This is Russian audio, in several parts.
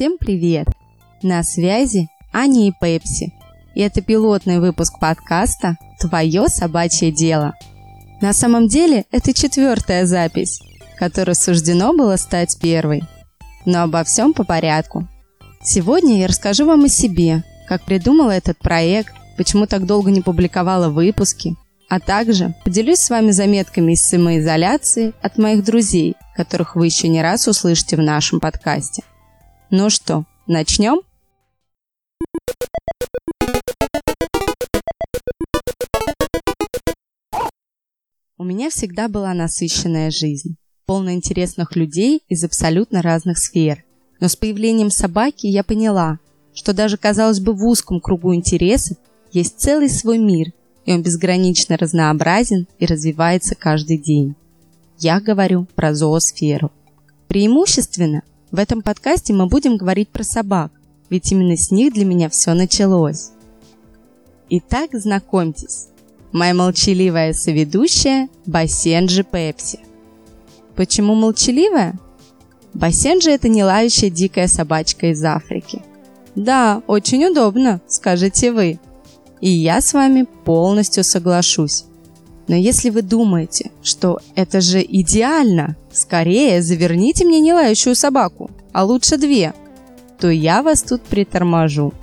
Всем привет! На связи Аня и Пепси. И это пилотный выпуск подкаста «Твое собачье дело». На самом деле это четвертая запись, которая суждено было стать первой. Но обо всем по порядку. Сегодня я расскажу вам о себе, как придумала этот проект, почему так долго не публиковала выпуски, а также поделюсь с вами заметками из самоизоляции от моих друзей, которых вы еще не раз услышите в нашем подкасте. Ну что, начнем? У меня всегда была насыщенная жизнь, полная интересных людей из абсолютно разных сфер. Но с появлением собаки я поняла, что даже, казалось бы, в узком кругу интересов есть целый свой мир – и он безгранично разнообразен и развивается каждый день. Я говорю про зоосферу. Преимущественно в этом подкасте мы будем говорить про собак, ведь именно с них для меня все началось. Итак, знакомьтесь, моя молчаливая соведущая Басенджи Пепси. Почему молчаливая? Басенджи – это не лающая дикая собачка из Африки. Да, очень удобно, скажете вы. И я с вами полностью соглашусь. Но если вы думаете, что это же идеально, скорее заверните мне не лающую собаку, а лучше две, то я вас тут приторможу.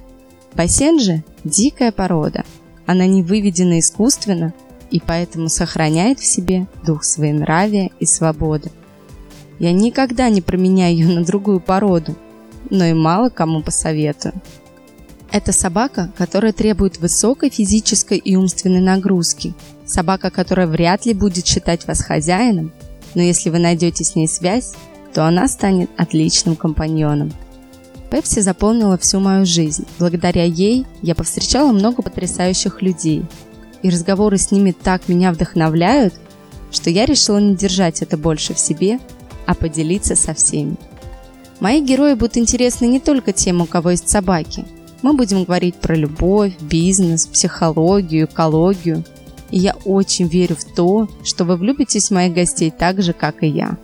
Бассейн же – дикая порода. Она не выведена искусственно и поэтому сохраняет в себе дух своенравия и свободы. Я никогда не променяю ее на другую породу, но и мало кому посоветую. Это собака, которая требует высокой физической и умственной нагрузки. Собака, которая вряд ли будет считать вас хозяином, но если вы найдете с ней связь, то она станет отличным компаньоном. Пепси заполнила всю мою жизнь. Благодаря ей я повстречала много потрясающих людей. И разговоры с ними так меня вдохновляют, что я решила не держать это больше в себе, а поделиться со всеми. Мои герои будут интересны не только тем, у кого есть собаки – мы будем говорить про любовь, бизнес, психологию, экологию. И я очень верю в то, что вы влюбитесь в моих гостей так же, как и я.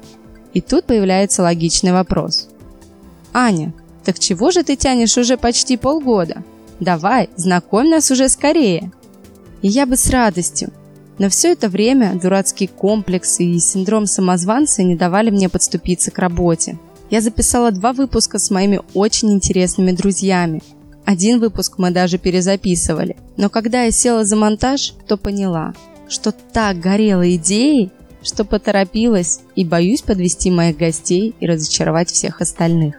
И тут появляется логичный вопрос. Аня, так чего же ты тянешь уже почти полгода? Давай, знакомь нас уже скорее. И я бы с радостью. Но все это время дурацкие комплексы и синдром самозванца не давали мне подступиться к работе. Я записала два выпуска с моими очень интересными друзьями, один выпуск мы даже перезаписывали. Но когда я села за монтаж, то поняла, что так горела идеей, что поторопилась и боюсь подвести моих гостей и разочаровать всех остальных.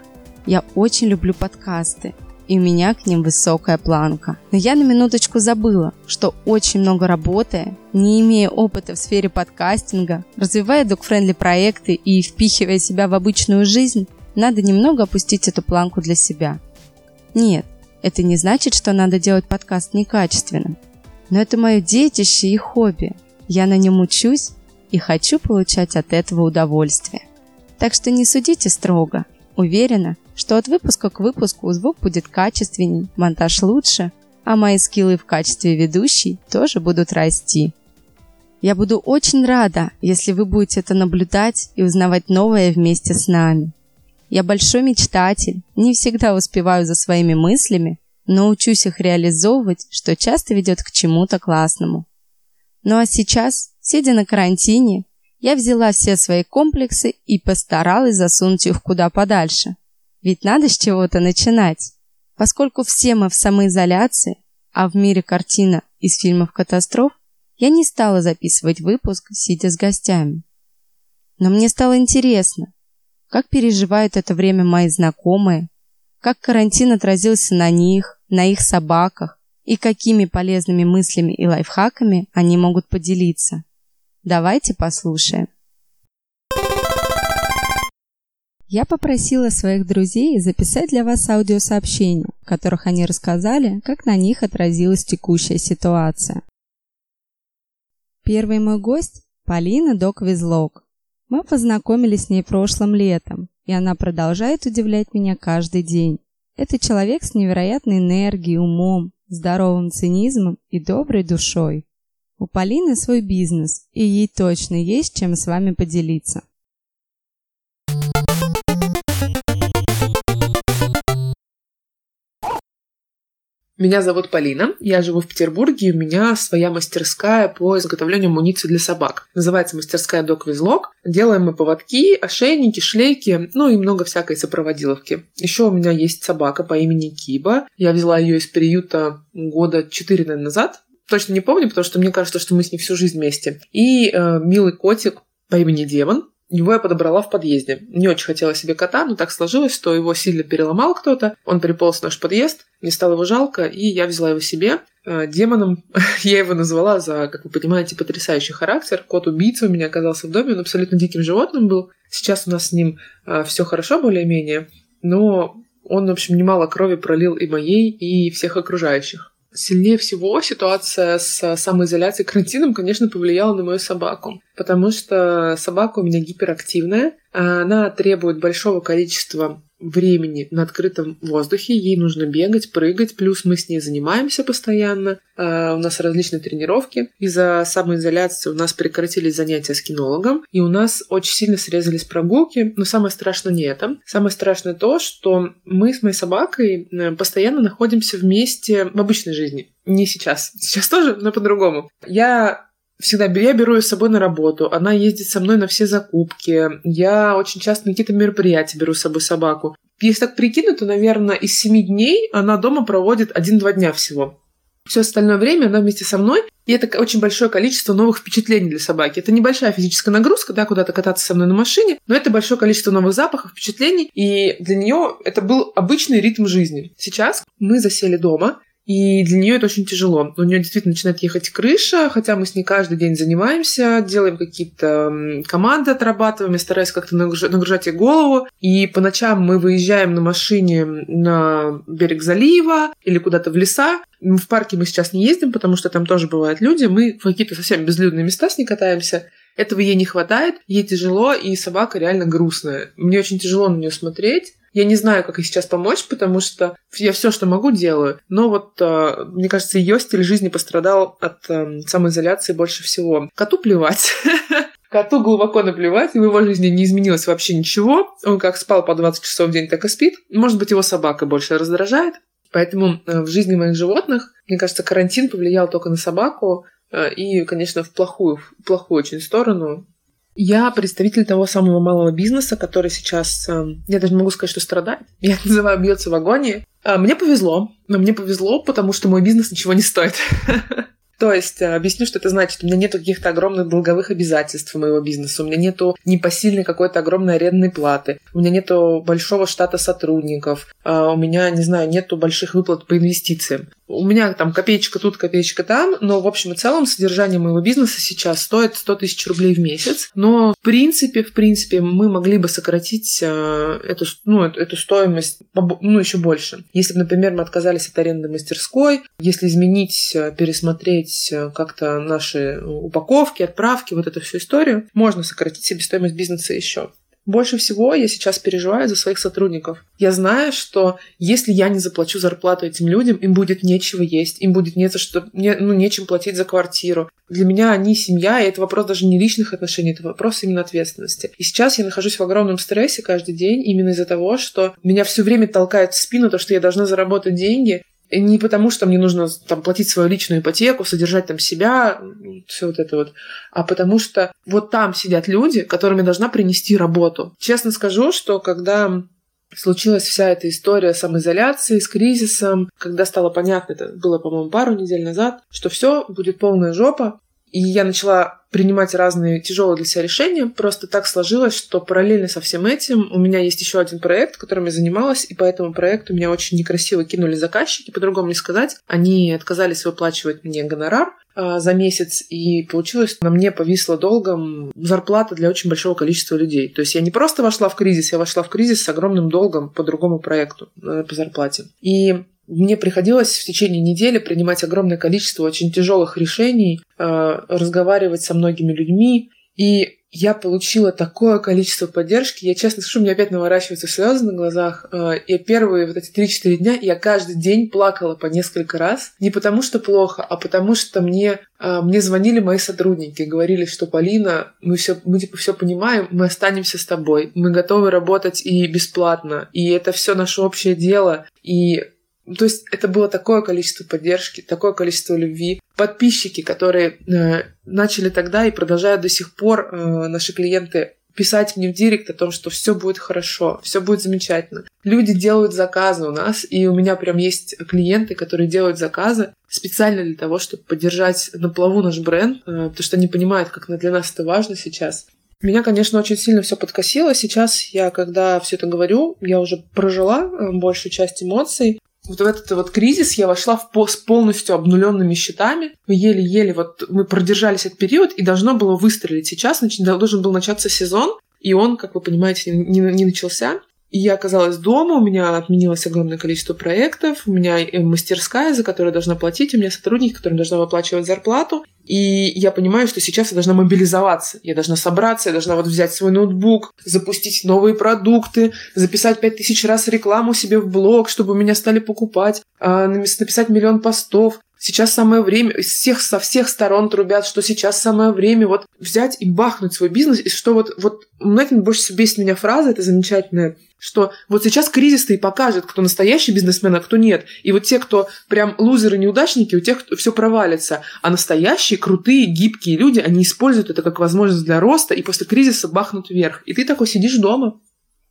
Я очень люблю подкасты, и у меня к ним высокая планка. Но я на минуточку забыла, что очень много работая, не имея опыта в сфере подкастинга, развивая док-френдли проекты и впихивая себя в обычную жизнь, надо немного опустить эту планку для себя. Нет, это не значит, что надо делать подкаст некачественным. Но это мое детище и хобби. Я на нем учусь и хочу получать от этого удовольствие. Так что не судите строго. Уверена, что от выпуска к выпуску звук будет качественней, монтаж лучше, а мои скиллы в качестве ведущей тоже будут расти. Я буду очень рада, если вы будете это наблюдать и узнавать новое вместе с нами. Я большой мечтатель, не всегда успеваю за своими мыслями, но учусь их реализовывать, что часто ведет к чему-то классному. Ну а сейчас, сидя на карантине, я взяла все свои комплексы и постаралась засунуть их куда подальше. Ведь надо с чего-то начинать. Поскольку все мы в самоизоляции, а в мире картина из фильмов катастроф, я не стала записывать выпуск, сидя с гостями. Но мне стало интересно, как переживают это время мои знакомые, как карантин отразился на них, на их собаках и какими полезными мыслями и лайфхаками они могут поделиться. Давайте послушаем. Я попросила своих друзей записать для вас аудиосообщения, в которых они рассказали, как на них отразилась текущая ситуация. Первый мой гость – Полина Док-Визлок. Мы познакомились с ней прошлым летом, и она продолжает удивлять меня каждый день. Это человек с невероятной энергией, умом, здоровым цинизмом и доброй душой. У Полины свой бизнес, и ей точно есть чем с вами поделиться. Меня зовут Полина, я живу в Петербурге, у меня своя мастерская по изготовлению амуниции для собак. Называется мастерская Док Визлок. Делаем мы поводки, ошейники, шлейки, ну и много всякой сопроводиловки. Еще у меня есть собака по имени Киба. Я взяла ее из приюта года 4 наверное, назад. Точно не помню, потому что мне кажется, что мы с ней всю жизнь вместе. И э, милый котик по имени Демон. Его я подобрала в подъезде. Не очень хотела себе кота, но так сложилось, что его сильно переломал кто-то. Он приполз в наш подъезд, мне стало его жалко, и я взяла его себе. Э, демоном я его назвала за, как вы понимаете, потрясающий характер. Кот-убийца у меня оказался в доме, он абсолютно диким животным был. Сейчас у нас с ним э, все хорошо более-менее, но он, в общем, немало крови пролил и моей, и всех окружающих. Сильнее всего ситуация с самоизоляцией. Карантином, конечно, повлияла на мою собаку, потому что собака у меня гиперактивная, она требует большого количества времени на открытом воздухе, ей нужно бегать, прыгать, плюс мы с ней занимаемся постоянно, uh, у нас различные тренировки. Из-за самоизоляции у нас прекратились занятия с кинологом, и у нас очень сильно срезались прогулки, но самое страшное не это. Самое страшное то, что мы с моей собакой э, постоянно находимся вместе в обычной жизни. Не сейчас. Сейчас тоже, но по-другому. Я всегда я беру ее с собой на работу, она ездит со мной на все закупки, я очень часто на какие-то мероприятия беру с собой собаку. Если так прикинуть, то, наверное, из семи дней она дома проводит один-два дня всего. Все остальное время она вместе со мной, и это очень большое количество новых впечатлений для собаки. Это небольшая физическая нагрузка, да, куда-то кататься со мной на машине, но это большое количество новых запахов, впечатлений, и для нее это был обычный ритм жизни. Сейчас мы засели дома, и для нее это очень тяжело. У нее действительно начинает ехать крыша, хотя мы с ней каждый день занимаемся, делаем какие-то команды, отрабатываем, я стараюсь как-то нагружать ей голову. И по ночам мы выезжаем на машине на берег залива или куда-то в леса. В парке мы сейчас не ездим, потому что там тоже бывают люди. Мы в какие-то совсем безлюдные места с ней катаемся. Этого ей не хватает, ей тяжело, и собака реально грустная. Мне очень тяжело на нее смотреть. Я не знаю, как ей сейчас помочь, потому что я все, что могу, делаю. Но вот, э, мне кажется, ее стиль жизни пострадал от э, самоизоляции больше всего. Коту плевать. Коту глубоко наплевать, в его жизни не изменилось вообще ничего. Он как спал по 20 часов в день, так и спит. Может быть, его собака больше раздражает. Поэтому э, в жизни моих животных, мне кажется, карантин повлиял только на собаку. И, конечно, в плохую, в плохую очень сторону. Я представитель того самого малого бизнеса, который сейчас, эм, я даже не могу сказать, что страдает. Я называю бьется в агонии. А, мне повезло. Но мне повезло, потому что мой бизнес ничего не стоит. То есть, э, объясню, что это значит. У меня нет каких-то огромных долговых обязательств моего бизнеса. У меня нету непосильной какой-то огромной арендной платы. У меня нету большого штата сотрудников. А, у меня, не знаю, нету больших выплат по инвестициям. У меня там копеечка тут, копеечка там, но в общем и целом содержание моего бизнеса сейчас стоит 100 тысяч рублей в месяц. Но в принципе, в принципе, мы могли бы сократить э, эту, ну, эту стоимость ну, еще больше. Если бы, например, мы отказались от аренды мастерской, если изменить, э, пересмотреть э, как-то наши упаковки, отправки, вот эту всю историю, можно сократить себестоимость бизнеса еще. Больше всего я сейчас переживаю за своих сотрудников. Я знаю, что если я не заплачу зарплату этим людям, им будет нечего есть, им будет не за что, не, ну, нечем платить за квартиру. Для меня они семья, и это вопрос даже не личных отношений, это вопрос именно ответственности. И сейчас я нахожусь в огромном стрессе каждый день именно из-за того, что меня все время толкает в спину то, что я должна заработать деньги, не потому, что мне нужно там платить свою личную ипотеку, содержать там себя, все вот это вот, а потому что вот там сидят люди, которым я должна принести работу. Честно скажу, что когда случилась вся эта история самоизоляции с кризисом, когда стало понятно, это было, по-моему, пару недель назад, что все будет полная жопа, и я начала принимать разные тяжелые для себя решения. Просто так сложилось, что параллельно со всем этим у меня есть еще один проект, которым я занималась, и по этому проекту меня очень некрасиво кинули заказчики, по-другому не сказать. Они отказались выплачивать мне гонорар за месяц, и получилось, на мне повисла долгом зарплата для очень большого количества людей. То есть я не просто вошла в кризис, я вошла в кризис с огромным долгом по другому проекту э, по зарплате. И мне приходилось в течение недели принимать огромное количество очень тяжелых решений, э, разговаривать со многими людьми. И я получила такое количество поддержки. Я честно скажу, мне опять наворачиваются слезы на глазах. Э, и первые вот эти 3-4 дня я каждый день плакала по несколько раз. Не потому что плохо, а потому что мне, э, мне звонили мои сотрудники, говорили, что Полина, мы все, мы типа все понимаем, мы останемся с тобой, мы готовы работать и бесплатно, и это все наше общее дело. И То есть это было такое количество поддержки, такое количество любви. Подписчики, которые э, начали тогда и продолжают до сих пор, э, наши клиенты, писать мне в директ о том, что все будет хорошо, все будет замечательно. Люди делают заказы у нас, и у меня прям есть клиенты, которые делают заказы специально для того, чтобы поддержать на плаву наш бренд, э, потому что они понимают, как для нас это важно сейчас. Меня, конечно, очень сильно все подкосило. Сейчас я, когда все это говорю, я уже прожила э, большую часть эмоций. Вот в этот вот кризис я вошла в с полностью обнуленными счетами. Мы еле-еле вот мы продержались этот период и должно было выстрелить. Сейчас должен был начаться сезон, и он, как вы понимаете, не, не начался. Я оказалась дома, у меня отменилось огромное количество проектов, у меня мастерская, за которую должна платить, у меня сотрудники, которым должна выплачивать зарплату. И я понимаю, что сейчас я должна мобилизоваться. Я должна собраться, я должна вот взять свой ноутбук, запустить новые продукты, записать пять тысяч раз рекламу себе в блог, чтобы меня стали покупать, а, написать миллион постов. Сейчас самое время, из всех, со всех сторон трубят, что сейчас самое время вот взять и бахнуть свой бизнес, и что вот, вот знаете, больше всего бесит меня фраза, это замечательная, что вот сейчас кризис-то и покажет, кто настоящий бизнесмен, а кто нет. И вот те, кто прям лузеры-неудачники, у тех все провалится. А настоящие, крутые, гибкие люди, они используют это как возможность для роста и после кризиса бахнут вверх. И ты такой сидишь дома,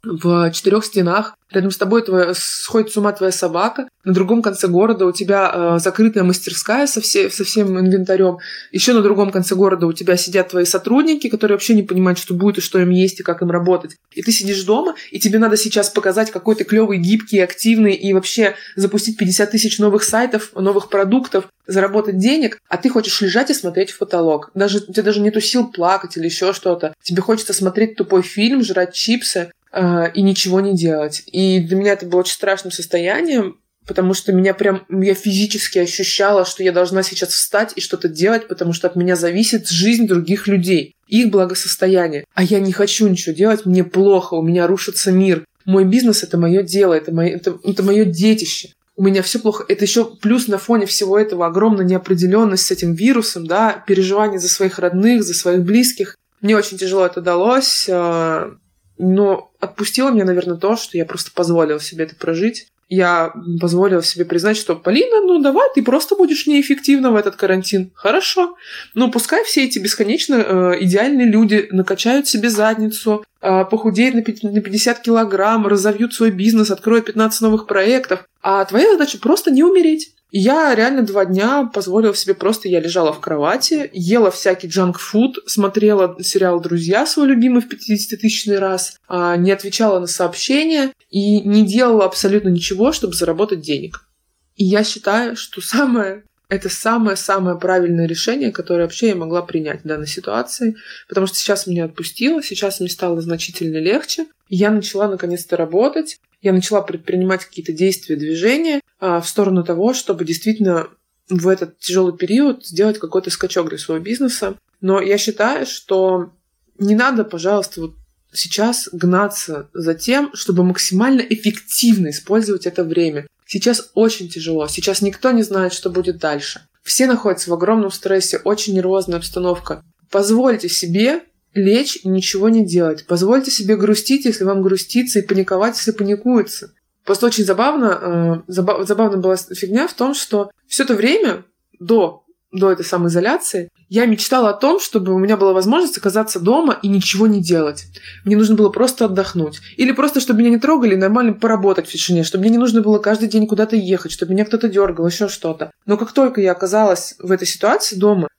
в четырех стенах. Рядом с тобой твоя, сходит с ума твоя собака. На другом конце города у тебя э, закрытая мастерская со, все, со всем инвентарем. Еще на другом конце города у тебя сидят твои сотрудники, которые вообще не понимают, что будет и что им есть и как им работать. И ты сидишь дома, и тебе надо сейчас показать, какой ты клевый, гибкий, активный и вообще запустить 50 тысяч новых сайтов, новых продуктов, заработать денег, а ты хочешь лежать и смотреть в потолок. Даже, у тебя даже нету сил плакать или еще что-то. Тебе хочется смотреть тупой фильм, жрать чипсы, э, и ничего не делать. И для меня это было очень страшным состоянием, потому что меня прям, я физически ощущала, что я должна сейчас встать и что-то делать, потому что от меня зависит жизнь других людей, их благосостояние. А я не хочу ничего делать, мне плохо, у меня рушится мир. Мой бизнес — это мое дело, это мое, это, это мое детище. У меня все плохо. Это еще плюс на фоне всего этого огромная неопределенность с этим вирусом, да, переживание за своих родных, за своих близких. Мне очень тяжело это далось. Но отпустило меня, наверное, то, что я просто позволила себе это прожить. Я позволила себе признать, что Полина, ну давай, ты просто будешь неэффективна в этот карантин. Хорошо. Ну пускай все эти бесконечно э, идеальные люди накачают себе задницу, э, похудеют на 50 килограмм, разовьют свой бизнес, откроют 15 новых проектов. А твоя задача просто не умереть. Я реально два дня позволила себе просто, я лежала в кровати, ела всякий джанк-фуд, смотрела сериал «Друзья» свой любимый в 50-тысячный раз, а, не отвечала на сообщения и не делала абсолютно ничего, чтобы заработать денег. И я считаю, что самое это самое-самое правильное решение, которое вообще я могла принять в данной ситуации, потому что сейчас меня отпустило, сейчас мне стало значительно легче, я начала наконец-то работать, я начала предпринимать какие-то действия, движения а, в сторону того, чтобы действительно в этот тяжелый период сделать какой-то скачок для своего бизнеса. Но я считаю, что не надо, пожалуйста, вот сейчас гнаться за тем, чтобы максимально эффективно использовать это время. Сейчас очень тяжело, сейчас никто не знает, что будет дальше. Все находятся в огромном стрессе, очень нервозная обстановка. Позвольте себе лечь и ничего не делать. Позвольте себе грустить, если вам грустится, и паниковать, если паникуется. Просто очень забавно, э, забав, забавно была фигня в том, что все это время до, до этой самоизоляции я мечтала о том, чтобы у меня была возможность оказаться дома и ничего не делать. Мне нужно было просто отдохнуть. Или просто, чтобы меня не трогали, нормально поработать в тишине, чтобы мне не нужно было каждый день куда-то ехать, чтобы меня кто-то дергал, еще что-то. Но как только я оказалась в этой ситуации дома,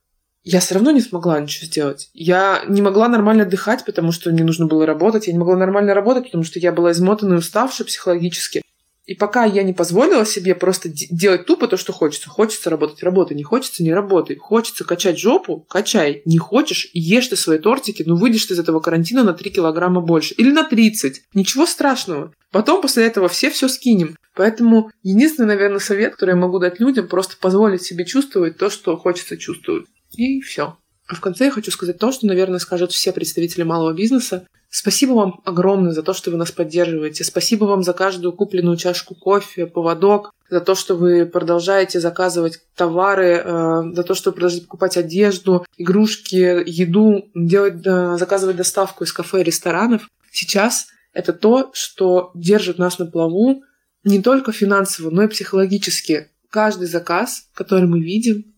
я все равно не смогла ничего сделать. Я не могла нормально отдыхать, потому что мне нужно было работать. Я не могла нормально работать, потому что я была измотана и уставшая психологически. И пока я не позволила себе просто делать тупо то, что хочется. Хочется работать, работай. Не хочется, не работай. Хочется качать жопу, качай. Не хочешь, ешь ты свои тортики, ну выйдешь ты из этого карантина на 3 килограмма больше. Или на 30. Ничего страшного. Потом после этого все все скинем. Поэтому единственный, наверное, совет, который я могу дать людям, просто позволить себе чувствовать то, что хочется чувствовать. И все. А в конце я хочу сказать то, что, наверное, скажут все представители малого бизнеса. Спасибо вам огромное за то, что вы нас поддерживаете. Спасибо вам за каждую купленную чашку кофе, поводок, за то, что вы продолжаете заказывать товары, э, за то, что вы продолжаете покупать одежду, игрушки, еду, делать, э, заказывать доставку из кафе и ресторанов. Сейчас это то, что держит нас на плаву, не только финансово, но и психологически. Каждый заказ, который мы видим,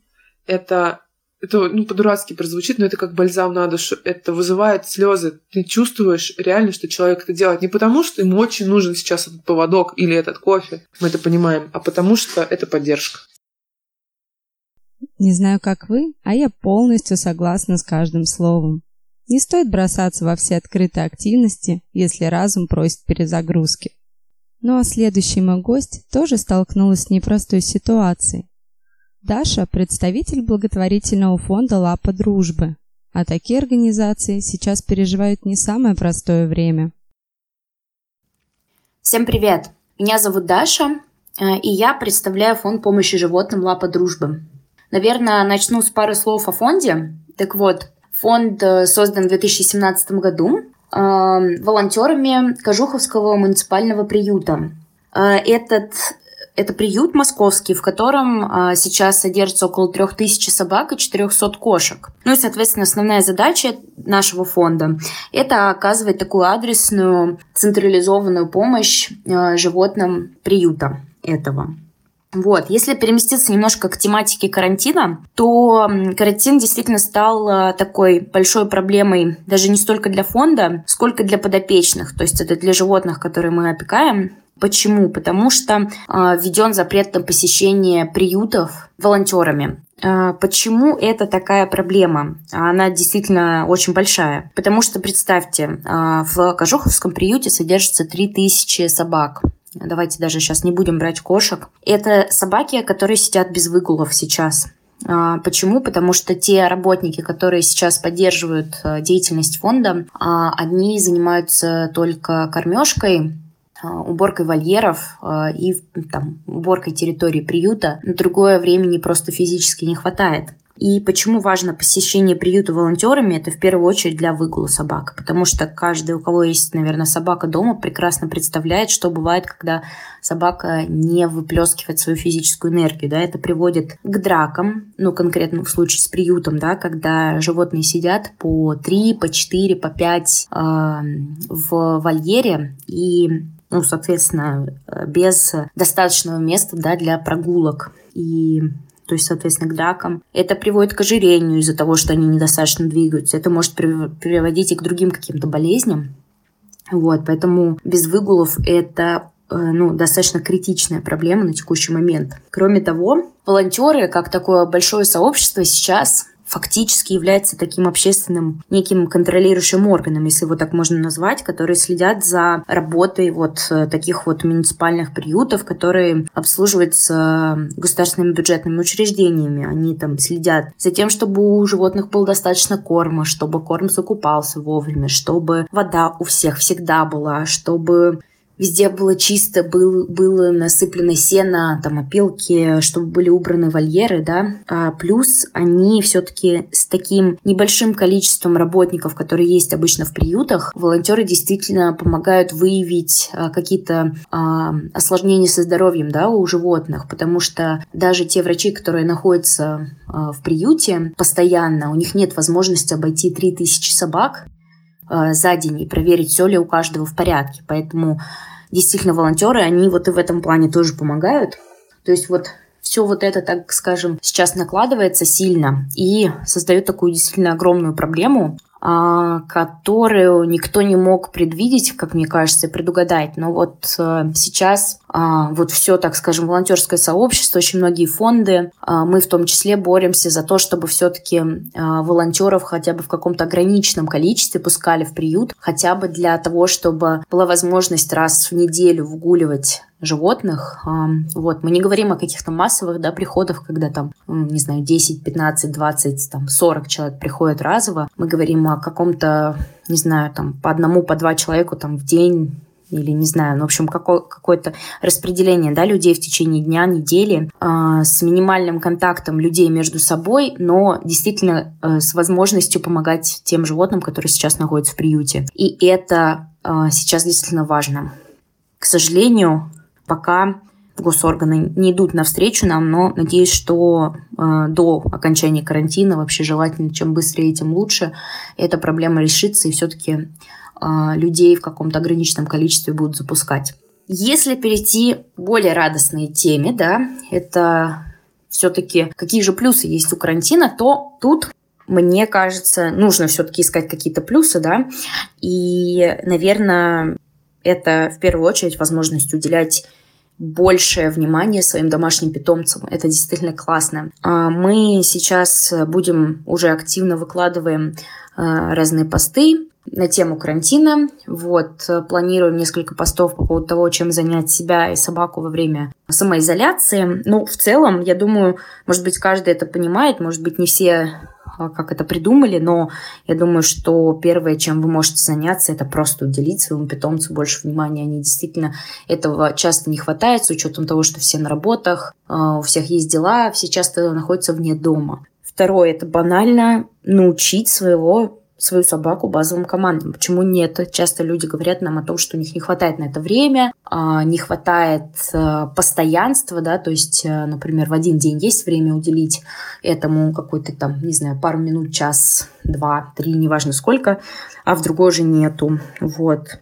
это это ну, по-дурацки прозвучит, но это как бальзам на душу. Это вызывает слезы. Ты чувствуешь реально, что человек это делает не потому, что ему очень нужен сейчас этот поводок или этот кофе, мы это понимаем, а потому что это поддержка. Не знаю, как вы, а я полностью согласна с каждым словом. Не стоит бросаться во все открытые активности, если разум просит перезагрузки. Ну а следующий мой гость тоже столкнулась с непростой ситуацией. Даша – представитель благотворительного фонда «Лапа дружбы», а такие организации сейчас переживают не самое простое время. Всем привет! Меня зовут Даша, э, и я представляю фонд помощи животным «Лапа дружбы». Наверное, начну с пары слов о фонде. Так вот, фонд э, создан в 2017 году э, волонтерами Кожуховского муниципального приюта. Этот это приют московский, в котором а, сейчас содержится около 3000 собак и 400 кошек. Ну и, соответственно, основная задача нашего фонда – это оказывать такую адресную, централизованную помощь а, животным приюта этого. Вот. Если переместиться немножко к тематике карантина, то карантин действительно стал а, такой большой проблемой даже не столько для фонда, сколько для подопечных. То есть это для животных, которые мы опекаем, Почему? Потому что э, введен запрет на посещение приютов волонтерами. Э, почему это такая проблема? Она действительно очень большая. Потому что, представьте, э, в Кожуховском приюте содержится 3000 собак. Давайте даже сейчас не будем брать кошек. Это собаки, которые сидят без выгулов сейчас. Почему? Потому что те работники, которые сейчас поддерживают деятельность фонда, одни занимаются только кормежкой, а, уборкой вольеров а, и там, уборкой территории приюта. На другое времени просто физически не хватает. И почему важно посещение приюта волонтерами, это в первую очередь для выгула собак. Потому что каждый, у кого есть, наверное, собака дома, прекрасно представляет, что бывает, когда собака не выплескивает свою физическую энергию. Да? Это приводит к дракам, ну, конкретно в случае с приютом, да, когда животные сидят по 3, по 4, по 5 э, в вольере, и ну, соответственно, без достаточного места да, для прогулок. И то есть, соответственно, к дракам. Это приводит к ожирению из-за того, что они недостаточно двигаются. Это может приводить и к другим каким-то болезням. Вот, поэтому без выгулов это э, ну, достаточно критичная проблема на текущий момент. Кроме того, волонтеры, как такое большое сообщество сейчас фактически является таким общественным неким контролирующим органом, если его так можно назвать, которые следят за работой вот э, таких вот муниципальных приютов, которые обслуживаются государственными бюджетными учреждениями. Они там следят за тем, чтобы у животных было достаточно корма, чтобы корм закупался вовремя, чтобы вода у всех всегда была, чтобы Везде было чисто, был, было насыплено сено, там опилки, чтобы были убраны вольеры, да. А плюс они все-таки с таким небольшим количеством работников, которые есть обычно в приютах, волонтеры действительно помогают выявить а, какие-то а, осложнения со здоровьем, да, у животных, потому что даже те врачи, которые находятся а, в приюте постоянно, у них нет возможности обойти 3000 собак, за день и проверить, все ли у каждого в порядке. Поэтому действительно волонтеры, они вот и в этом плане тоже помогают. То есть вот все вот это, так скажем, сейчас накладывается сильно и создает такую действительно огромную проблему, а, которую никто не мог предвидеть, как мне кажется, предугадать. Но вот э, сейчас вот все, так скажем, волонтерское сообщество, очень многие фонды, а, мы в том числе боремся за то, чтобы все-таки волонтеров хотя бы в каком-то ограниченном количестве пускали в приют, хотя бы для того, чтобы была возможность раз в неделю вгуливать животных. Вот, мы не говорим о каких-то массовых да, приходах, когда там, не знаю, 10, 15, 20, там, 40 человек приходят разово. Мы говорим о каком-то, не знаю, там, по одному, по два человеку там, в день или не знаю, ну, в общем, какое- какое-то распределение да, людей в течение дня, недели э, с минимальным контактом людей между собой, но действительно э, с возможностью помогать тем животным, которые сейчас находятся в приюте. И это э, сейчас действительно важно. К сожалению, пока госорганы не идут навстречу нам, но надеюсь, что э, до окончания карантина вообще желательно, чем быстрее, тем лучше, эта проблема решится и все-таки людей в каком-то ограниченном количестве будут запускать. Если перейти к более радостной теме, да, это все-таки какие же плюсы есть у карантина, то тут мне кажется, нужно все-таки искать какие-то плюсы, да, и, наверное, это в первую очередь возможность уделять большее внимание своим домашним питомцам. Это действительно классно. А мы сейчас будем уже активно выкладываем а, разные посты на тему карантина. Вот, планируем несколько постов по поводу того, чем занять себя и собаку во время самоизоляции. Ну, в целом, я думаю, может быть, каждый это понимает, может быть, не все а, как это придумали, но я думаю, что первое, чем вы можете заняться, это просто уделить своему питомцу больше внимания. Они действительно этого часто не хватает, с учетом того, что все на работах, а, у всех есть дела, все часто находятся вне дома. Второе, это банально научить своего свою собаку базовым командам. Почему нет? Часто люди говорят нам о том, что у них не хватает на это время, а, не хватает э, постоянства, да, то есть, э, например, в один день есть время уделить этому какой-то там, не знаю, пару минут, час, два, три, неважно сколько, а в другой же нету. Вот.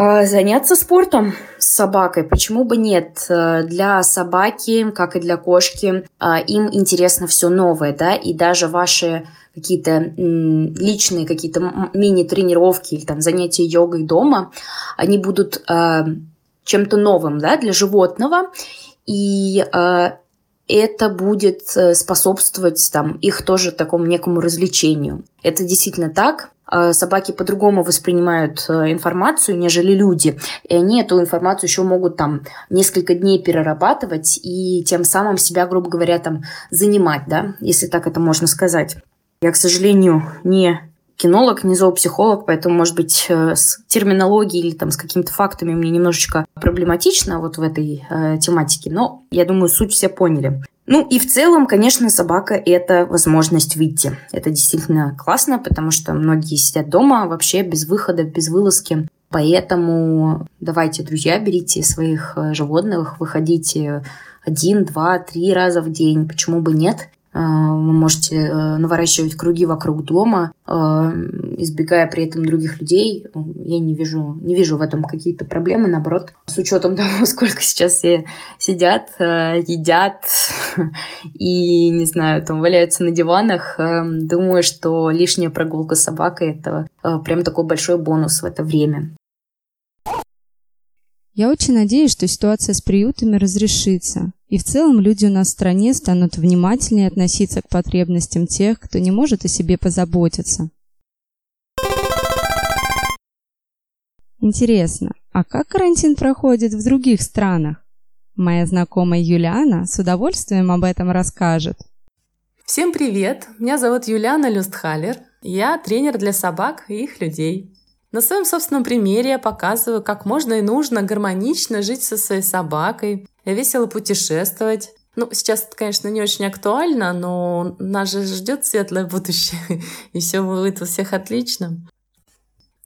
А, заняться спортом с собакой, почему бы нет? Э, для собаки, как и для кошки, им интересно все новое, да, и даже ваши какие-то личные какие-то мини-тренировки или там занятия йогой дома, они будут э, чем-то новым да, для животного, и это будет э, способствовать там, их тоже такому некому развлечению. Это действительно так. Э, собаки по-другому воспринимают э, информацию, нежели люди. И они эту информацию еще могут там несколько дней перерабатывать и тем самым себя, грубо говоря, там занимать, да, если так это можно сказать. Я, к сожалению, не кинолог, не зоопсихолог, поэтому, может быть, э, с терминологией или там с какими-то фактами мне немножечко проблематично вот в этой э, тематике, но я думаю, суть все поняли. Ну и в целом, конечно, собака – это возможность выйти. Это действительно классно, потому что многие сидят дома вообще без выхода, без вылазки. Поэтому давайте, друзья, берите своих э, животных, выходите один, два, три раза в день, почему бы нет. Вы можете э, наворачивать круги вокруг дома, э, избегая при этом других людей. Я не вижу, не вижу в этом какие-то проблемы, наоборот. С учетом того, сколько сейчас все сидят, э, едят и, не знаю, там валяются на диванах, думаю, что лишняя прогулка с собакой – это прям такой большой бонус в это время. Я очень надеюсь, что ситуация с приютами разрешится, и в целом люди у нас в стране станут внимательнее относиться к потребностям тех, кто не может о себе позаботиться. Интересно, а как карантин проходит в других странах? Моя знакомая Юлиана с удовольствием об этом расскажет. Всем привет! Меня зовут Юлиана Люстхалер. Я тренер для собак и их людей. На своем собственном примере я показываю, как можно и нужно гармонично жить со своей собакой, весело путешествовать. Ну, сейчас это, конечно, не очень актуально, но нас же ждет светлое будущее, и все будет у всех отлично.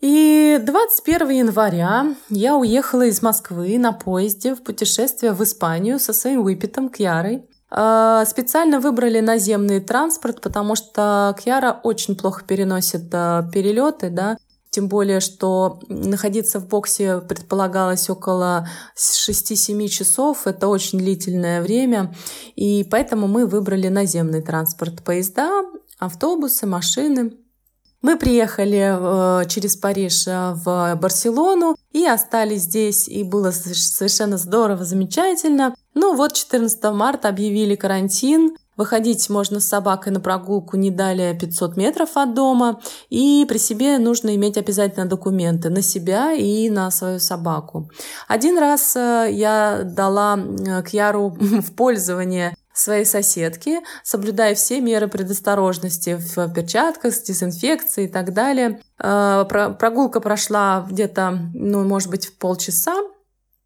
И 21 января я уехала из Москвы на поезде в путешествие в Испанию со своим выпитом Кьярой. А, специально выбрали наземный транспорт, потому что Кьяра очень плохо переносит а, перелеты, да, тем более, что находиться в боксе предполагалось около 6-7 часов. Это очень длительное время. И поэтому мы выбрали наземный транспорт. Поезда, автобусы, машины. Мы приехали э, через Париж э, в Барселону и остались здесь, и было совершенно здорово, замечательно. Ну вот 14 марта объявили карантин, Выходить можно с собакой на прогулку не далее 500 метров от дома, и при себе нужно иметь обязательно документы на себя и на свою собаку. Один раз э, я дала Кьяру в пользование своей соседки, соблюдая все меры предосторожности в перчатках, с дезинфекцией и так далее. Э, прогулка прошла где-то, ну, может быть, в полчаса.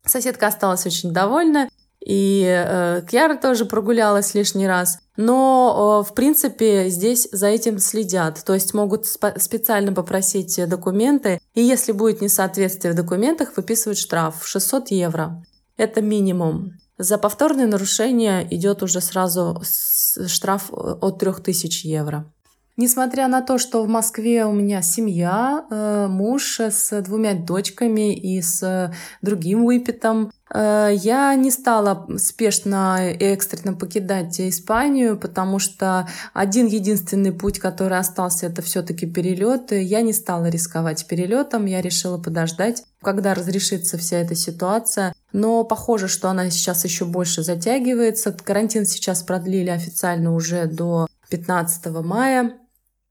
Соседка осталась очень довольна. И э, Кьяра тоже прогулялась лишний раз. Но, э, в принципе, здесь за этим следят. То есть могут специально попросить документы. И если будет несоответствие в документах, выписывают штраф 600 евро. Это минимум. За повторное нарушение идет уже сразу штраф от 3000 евро. Несмотря на то, что в Москве у меня семья, э, муж с двумя дочками и с другим выпитом, э, я не стала спешно и экстренно покидать Испанию, потому что один единственный путь, который остался, это все-таки перелет. Я не стала рисковать перелетом, я решила подождать, когда разрешится вся эта ситуация. Но похоже, что она сейчас еще больше затягивается. Карантин сейчас продлили официально уже до 15 мая.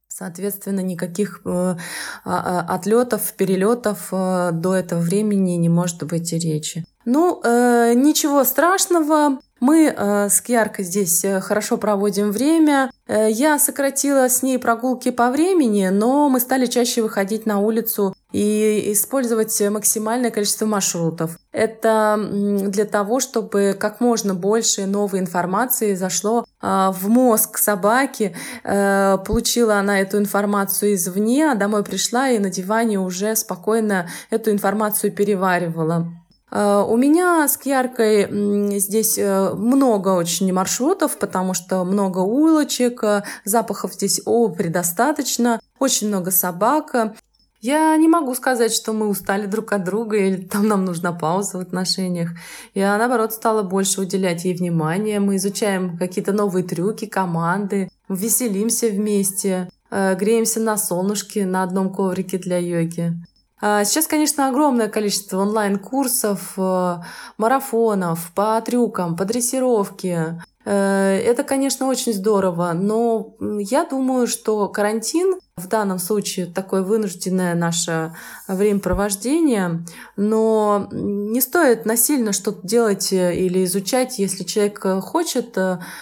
Соответственно, никаких э, а, а, отлетов, перелетов э, до этого времени не может быть и речи. Ну, э, ничего страшного. Мы э, с Кьяркой здесь э, хорошо проводим время. Э, я сократила с ней прогулки по времени, но мы стали чаще выходить на улицу и использовать максимальное количество маршрутов. Это для того, чтобы как можно больше новой информации зашло э, в мозг собаки. Э, получила она эту информацию извне, а домой пришла и на диване уже спокойно эту информацию переваривала. Э, у меня с Кьяркой здесь э, много очень маршрутов, потому что много улочек, э, запахов здесь о, предостаточно, очень много собак. Я не могу сказать, что мы устали друг от друга или там нам нужна пауза в отношениях. Я, наоборот, стала больше уделять ей внимание. Мы изучаем какие-то новые трюки, команды, веселимся вместе, греемся на солнышке на одном коврике для йоги. А, сейчас, конечно, огромное количество онлайн-курсов, э, марафонов по трюкам, по дрессировке. Э, это, конечно, очень здорово, но я думаю, что карантин в данном случае такое вынужденное наше времяпровождение, но не стоит насильно что-то делать э, или изучать, если человек хочет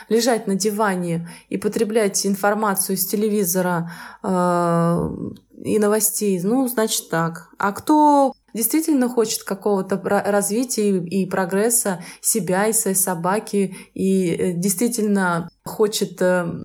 лежать на диване и потреблять информацию с телевизора и новостей. Ну, значит так. А кто действительно хочет какого-то развития и прогресса себя и своей собаки, и э, действительно хочет э,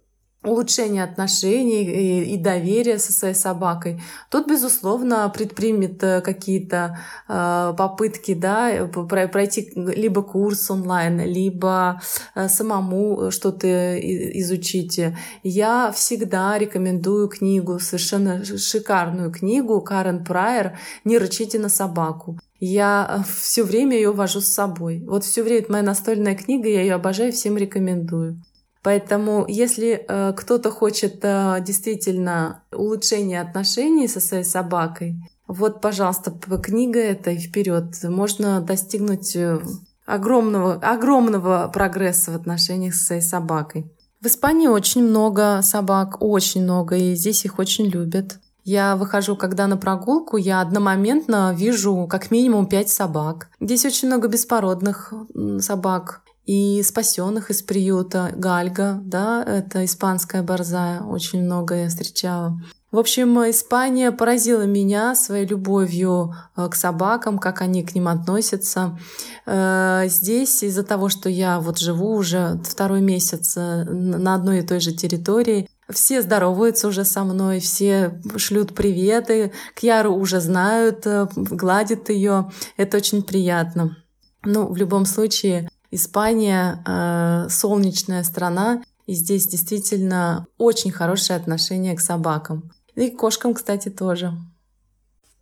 улучшения отношений и, и доверия со своей собакой, тот, безусловно, предпримет э, какие-то э, попытки да, пройти либо курс онлайн, либо э, самому что-то изучить. Я всегда рекомендую книгу, совершенно шикарную книгу Карен Прайер «Не рычите на собаку». Я э, все время ее вожу с собой. Вот все время это моя настольная книга, я ее обожаю, всем рекомендую. Поэтому, если э, кто-то хочет э, действительно улучшения отношений со своей собакой, вот, пожалуйста, книга эта и вперед. Можно достигнуть э, огромного, огромного прогресса в отношениях со своей собакой. В Испании очень много собак, очень много, и здесь их очень любят. Я выхожу, когда на прогулку, я одномоментно вижу как минимум пять собак. Здесь очень много беспородных собак и спасенных из приюта. Гальга, да, это испанская борзая, очень много я встречала. В общем, Испания поразила меня своей любовью э, к собакам, как они к ним относятся. Э, здесь из-за того, что я вот живу уже второй месяц э, на одной и той же территории, все здороваются уже со мной, все шлют приветы, Кьяру уже знают, гладят ее. Это очень приятно. Ну, в любом случае, Испания э, солнечная страна, и здесь действительно очень хорошее отношение к собакам. И к кошкам, кстати, тоже.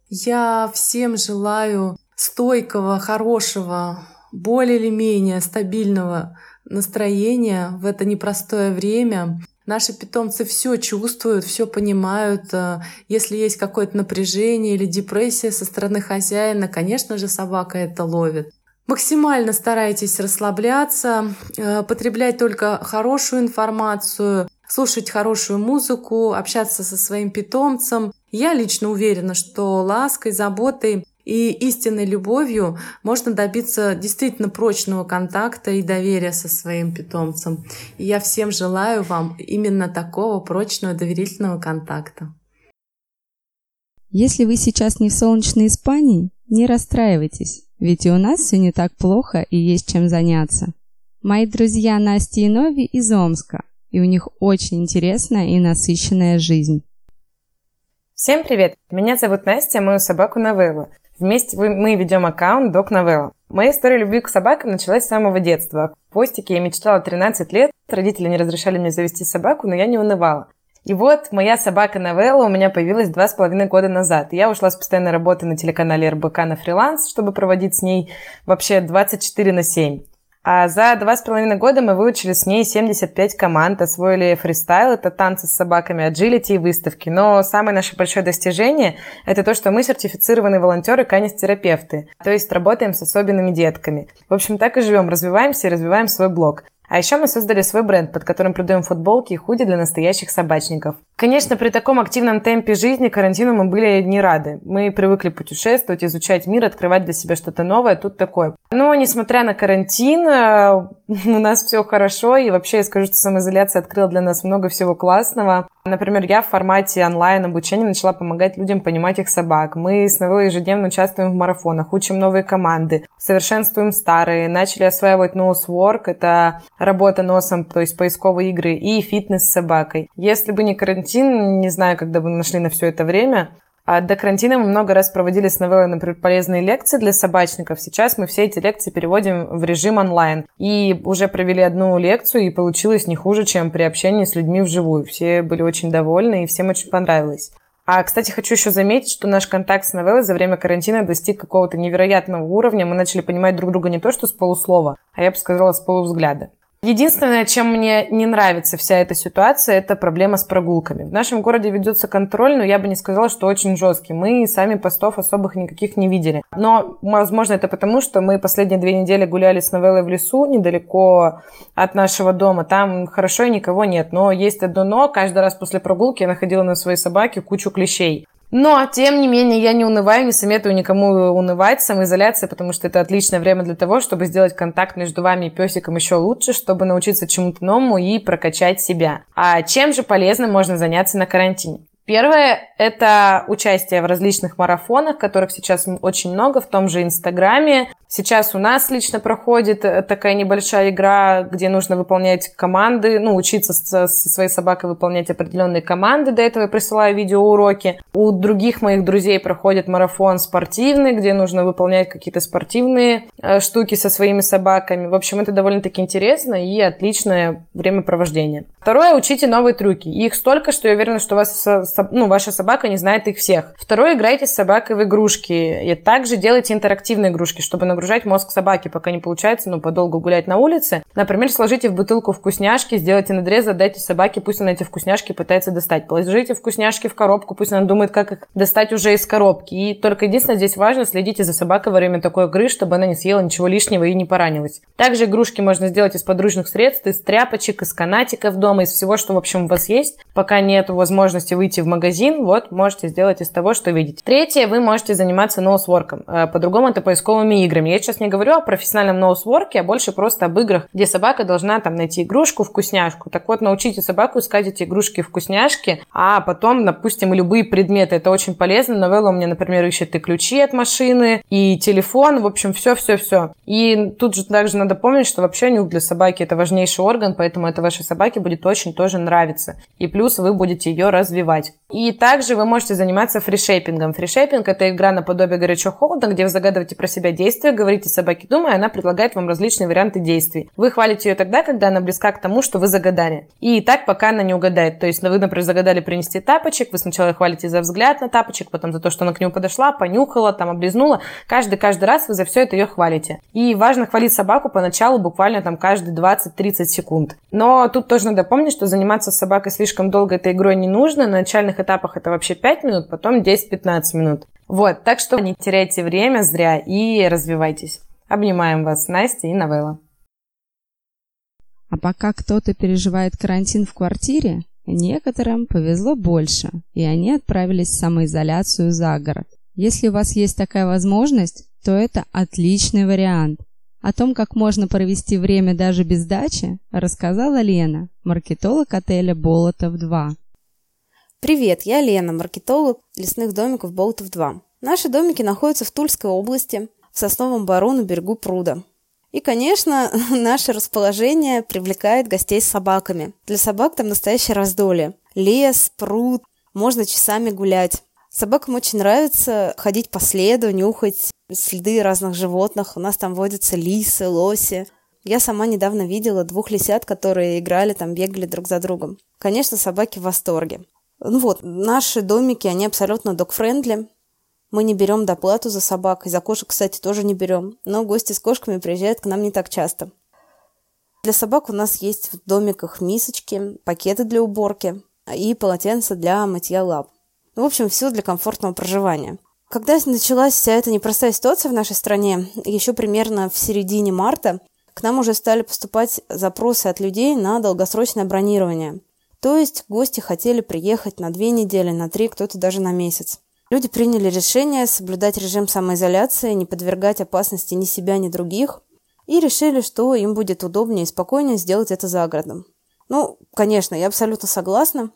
Я всем желаю стойкого, хорошего, более или менее стабильного настроения в это непростое время. Наши питомцы все чувствуют, все понимают. Э, если есть какое-то напряжение или депрессия со стороны хозяина, конечно же, собака это ловит. Максимально старайтесь расслабляться, э, потреблять только хорошую информацию, слушать хорошую музыку, общаться со своим питомцем. Я лично уверена, что лаской, заботой и истинной любовью можно добиться действительно прочного контакта и доверия со своим питомцем. И я всем желаю вам именно такого прочного доверительного контакта. Если вы сейчас не в солнечной Испании, не расстраивайтесь. Ведь и у нас все не так плохо и есть чем заняться. Мои друзья Настя и Нови из Омска, и у них очень интересная и насыщенная жизнь. Всем привет! Меня зовут Настя, мою собаку Новеллу. Вместе мы ведем аккаунт Док Новелла. Моя история любви к собакам началась с самого детства. В постике я мечтала 13 лет, родители не разрешали мне завести собаку, но я не унывала. И вот моя собака Новелла у меня появилась два с половиной года назад. Я ушла с постоянной работы на телеканале РБК на фриланс, чтобы проводить с ней вообще 24 на 7. А за два с половиной года мы выучили с ней 75 команд, освоили фристайл, это танцы с собаками, аджилити и выставки. Но самое наше большое достижение – это то, что мы сертифицированные волонтеры, канистерапевты, то есть работаем с особенными детками. В общем, так и живем, развиваемся и развиваем свой блог. А еще мы создали свой бренд, под которым продаем футболки и худи для настоящих собачников. Конечно, при таком активном темпе жизни карантину мы были не рады. Мы привыкли путешествовать, изучать мир, открывать для себя что-то новое, тут такое. Но, несмотря на карантин, э, у нас все хорошо, и вообще я скажу, что самоизоляция открыла для нас много всего классного. Например, я в формате онлайн-обучения начала помогать людям понимать их собак. Мы с Новой ежедневно участвуем в марафонах, учим новые команды, совершенствуем старые, начали осваивать Nosework, это работа носом, то есть поисковые игры, и фитнес с собакой. Если бы не карантин, не знаю, когда бы нашли на все это время, а до карантина мы много раз проводили с новеллой, например, полезные лекции для собачников. Сейчас мы все эти лекции переводим в режим онлайн. И уже провели одну лекцию, и получилось не хуже, чем при общении с людьми вживую. Все были очень довольны, и всем очень понравилось. А, кстати, хочу еще заметить, что наш контакт с новеллой за время карантина достиг какого-то невероятного уровня. Мы начали понимать друг друга не то, что с полуслова, а я бы сказала, с полувзгляда. Единственное, чем мне не нравится вся эта ситуация, это проблема с прогулками. В нашем городе ведется контроль, но я бы не сказала, что очень жесткий. Мы сами постов особых никаких не видели. Но, возможно, это потому, что мы последние две недели гуляли с новеллой в лесу, недалеко от нашего дома. Там хорошо и никого нет. Но есть одно но. Каждый раз после прогулки я находила на своей собаке кучу клещей. Но, тем не менее, я не унываю, не советую никому унывать, самоизоляция, потому что это отличное время для того, чтобы сделать контакт между вами и песиком еще лучше, чтобы научиться чему-то новому и прокачать себя. А чем же полезно можно заняться на карантине? Первое – это участие в различных марафонах, которых сейчас очень много, в том же Инстаграме. Сейчас у нас лично проходит э, такая небольшая игра, где нужно выполнять команды, ну, учиться со, своей собакой выполнять определенные команды. До этого я присылаю видеоуроки. У других моих друзей проходит марафон спортивный, где нужно выполнять какие-то спортивные э, штуки со своими собаками. В общем, это довольно-таки интересно и отличное времяпровождение. Второе – учите новые трюки. Их столько, что я уверена, что у вас ну, ваша собака не знает их всех. Второе, играйте с собакой в игрушки. И также делайте интерактивные игрушки, чтобы нагружать мозг собаки, пока не получается, ну, подолгу гулять на улице. Например, сложите в бутылку вкусняшки, сделайте надрез, отдайте собаке, пусть она эти вкусняшки пытается достать. Положите вкусняшки в коробку, пусть она думает, как их достать уже из коробки. И только единственное, здесь важно, следите за собакой во время такой игры, чтобы она не съела ничего лишнего и не поранилась. Также игрушки можно сделать из подручных средств, из тряпочек, из канатиков дома, из всего, что, в общем, у вас есть. Пока нет возможности выйти в магазин, вот можете сделать из того, что видите. Третье, вы можете заниматься nosework ом. Э, по-другому это поисковыми играми. Я сейчас не говорю о профессиональном nosework е, а больше просто об играх, где собака должна там найти игрушку, вкусняшку. Так вот, научите собаку искать эти игрушки, вкусняшки, а потом, допустим, любые предметы. Это очень полезно. Новелла у меня, например, ищет и ключи от машины, и телефон, в общем, все-все-все. И тут же также надо помнить, что вообще нюх для собаки это важнейший орган, поэтому это вашей собаке будет очень тоже нравиться. И плюс вы будете ее развивать. И также вы можете заниматься free shaping ом. Free shaping – это игра наподобие горячо-холодно, где вы загадываете про себя действия, говорите собаке «думай», она предлагает вам различные варианты действий. Вы хвалите ее тогда, когда она близка к тому, что вы загадали. И так, пока она не угадает. То есть вы, например, загадали принести тапочек, вы сначала хвалите за взгляд на тапочек, потом за то, что она к нему подошла, понюхала, там облизнула. Каждый-каждый раз вы за все это ее хвалите. И важно хвалить собаку поначалу буквально там каждые 20-30 секунд. Но тут тоже надо помнить, что заниматься с собакой слишком долго этой игрой не нужно. На начальных этапах это вообще 5 минут, потом 10-15 минут. Вот, так что не теряйте время зря и развивайтесь. Обнимаем вас, Настя и Новелла. А пока кто-то переживает карантин в квартире, некоторым повезло больше, и они отправились в самоизоляцию за город. Если у вас есть такая возможность, то это отличный вариант. О том, как можно провести время даже без дачи, рассказала Лена, маркетолог отеля Болотов-2. Привет, я Лена, маркетолог лесных домиков Болотов-2. Наши домики находятся в Тульской области, в Сосновом Бару на берегу пруда. И, конечно, наше расположение привлекает гостей с собаками. Для собак там настоящее раздолье. Лес, пруд, можно часами гулять. Собакам очень нравится ходить по следу, нюхать следы разных животных. У нас там водятся лисы, лоси. Я сама недавно видела двух лисят, которые играли там, бегали друг за другом. Конечно, собаки в восторге. Ну вот, наши домики, они абсолютно док-френдли. Мы не берем доплату за собак, и за кошек, кстати, тоже не берем. Но гости с кошками приезжают к нам не так часто. Для собак у нас есть в домиках мисочки, пакеты для уборки и полотенца для мытья лап. Ну, в общем, все для комфортного проживания. Когда началась вся эта непростая ситуация в нашей стране, еще примерно в середине марта, к нам уже стали поступать запросы от людей на долгосрочное бронирование. То есть гости хотели приехать на две недели, на три, кто-то даже на месяц. Люди приняли решение соблюдать режим самоизоляции, не подвергать опасности ни себя, ни других, и решили, что им будет удобнее и спокойнее сделать это за городом. Ну, конечно, я абсолютно согласна.